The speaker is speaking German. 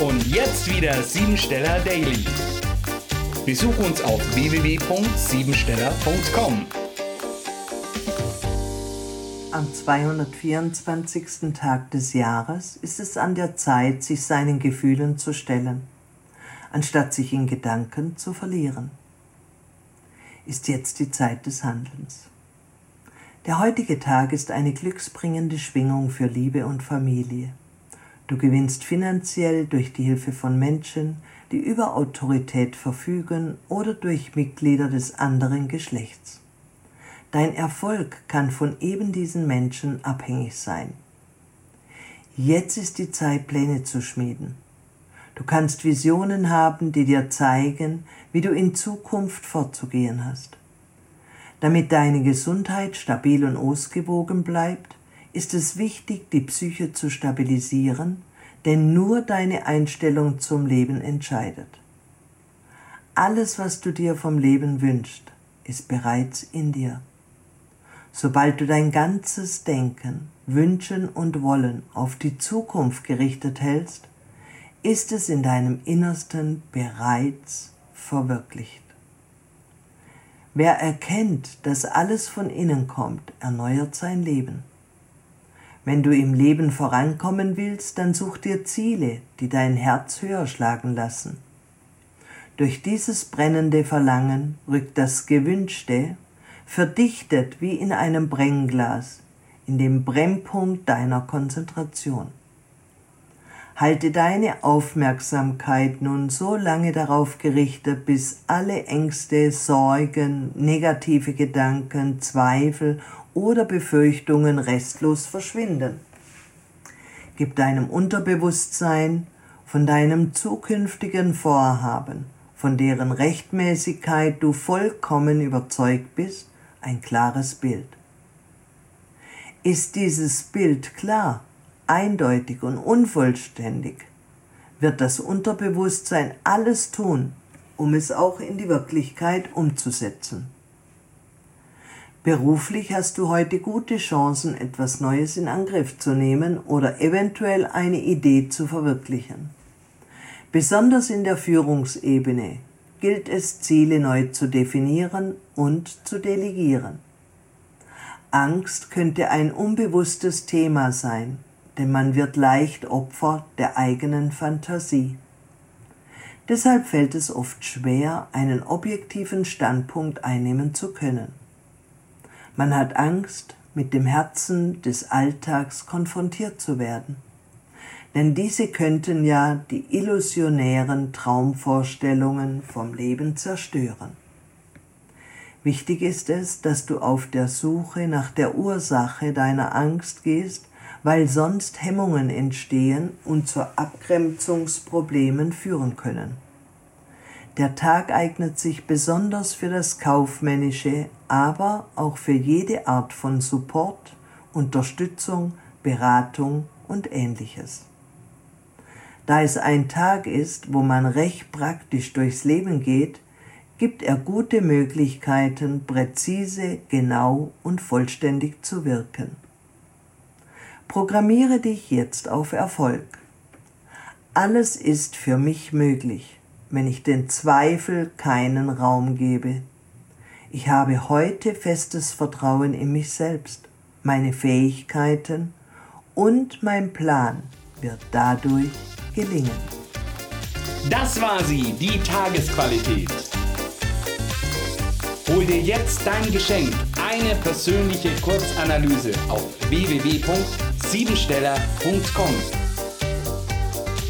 Und jetzt wieder Siebensteller Daily. Besuch uns auf www.siebensteller.com. Am 224. Tag des Jahres ist es an der Zeit, sich seinen Gefühlen zu stellen, anstatt sich in Gedanken zu verlieren. Ist jetzt die Zeit des Handelns. Der heutige Tag ist eine glücksbringende Schwingung für Liebe und Familie. Du gewinnst finanziell durch die Hilfe von Menschen, die über Autorität verfügen oder durch Mitglieder des anderen Geschlechts. Dein Erfolg kann von eben diesen Menschen abhängig sein. Jetzt ist die Zeit, Pläne zu schmieden. Du kannst Visionen haben, die dir zeigen, wie du in Zukunft vorzugehen hast. Damit deine Gesundheit stabil und ausgewogen bleibt, ist es wichtig, die Psyche zu stabilisieren, denn nur deine Einstellung zum Leben entscheidet. Alles, was du dir vom Leben wünschst, ist bereits in dir. Sobald du dein ganzes Denken, Wünschen und Wollen auf die Zukunft gerichtet hältst, ist es in deinem Innersten bereits verwirklicht. Wer erkennt, dass alles von innen kommt, erneuert sein Leben. Wenn du im Leben vorankommen willst, dann such dir Ziele, die dein Herz höher schlagen lassen. Durch dieses brennende Verlangen rückt das Gewünschte, verdichtet wie in einem Brennglas, in den Brennpunkt deiner Konzentration. Halte deine Aufmerksamkeit nun so lange darauf gerichtet, bis alle Ängste, Sorgen, negative Gedanken, Zweifel oder Befürchtungen restlos verschwinden. Gib deinem Unterbewusstsein von deinem zukünftigen Vorhaben, von deren Rechtmäßigkeit du vollkommen überzeugt bist, ein klares Bild. Ist dieses Bild klar, eindeutig und unvollständig, wird das Unterbewusstsein alles tun, um es auch in die Wirklichkeit umzusetzen. Beruflich hast du heute gute Chancen, etwas Neues in Angriff zu nehmen oder eventuell eine Idee zu verwirklichen. Besonders in der Führungsebene gilt es, Ziele neu zu definieren und zu delegieren. Angst könnte ein unbewusstes Thema sein, denn man wird leicht Opfer der eigenen Fantasie. Deshalb fällt es oft schwer, einen objektiven Standpunkt einnehmen zu können. Man hat Angst, mit dem Herzen des Alltags konfrontiert zu werden. Denn diese könnten ja die illusionären Traumvorstellungen vom Leben zerstören. Wichtig ist es, dass du auf der Suche nach der Ursache deiner Angst gehst, weil sonst Hemmungen entstehen und zu Abgrenzungsproblemen führen können. Der Tag eignet sich besonders für das Kaufmännische, aber auch für jede Art von Support, Unterstützung, Beratung und ähnliches. Da es ein Tag ist, wo man recht praktisch durchs Leben geht, gibt er gute Möglichkeiten, präzise, genau und vollständig zu wirken. Programmiere dich jetzt auf Erfolg. Alles ist für mich möglich wenn ich den Zweifel keinen Raum gebe. Ich habe heute festes Vertrauen in mich selbst, meine Fähigkeiten und mein Plan wird dadurch gelingen. Das war sie, die Tagesqualität. Hol dir jetzt dein Geschenk, eine persönliche Kurzanalyse auf www.siebensteller.com